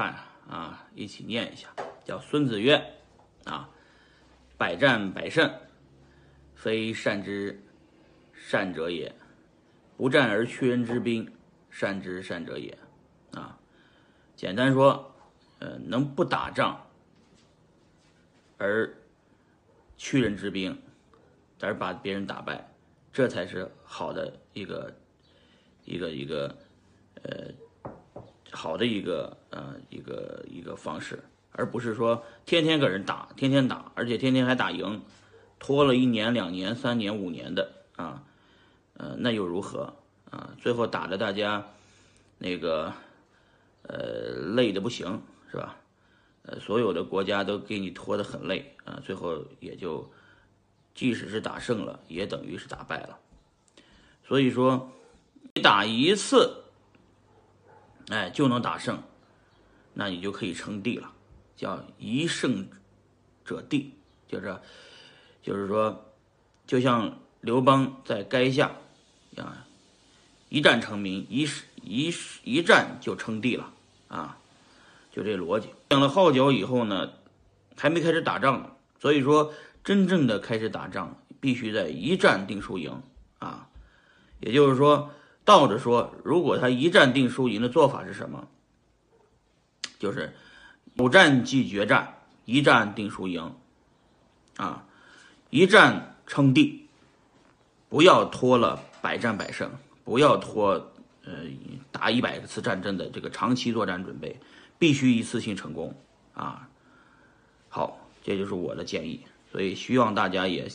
看啊，一起念一下，叫孙子曰：“啊，百战百胜，非善之善者也；不战而屈人之兵，善之善者也。”啊，简单说，呃，能不打仗而屈人之兵，而把别人打败，这才是好的一个一个一个呃好的一个呃一个一个方式，而不是说天天跟人打，天天打，而且天天还打赢，拖了一年、两年、三年、五年的啊，呃，那又如何啊？最后打的大家那个呃累的不行，是吧？呃，所有的国家都给你拖得很累啊，最后也就，即使是打胜了，也等于是打败了。所以说，你打一次，哎，就能打胜，那你就可以称帝了，叫一胜者帝，就是就是说，就像刘邦在垓下啊，一战成名，一一一战就称帝了啊。就这逻辑，养了号角以后呢，还没开始打仗呢。所以说，真正的开始打仗，必须在一战定输赢啊。也就是说，倒着说，如果他一战定输赢的做法是什么？就是有战即决战，一战定输赢啊，一战称帝，不要拖了百战百胜，不要拖呃打一百次战争的这个长期作战准备。必须一次性成功，啊，好，这就是我的建议，所以希望大家也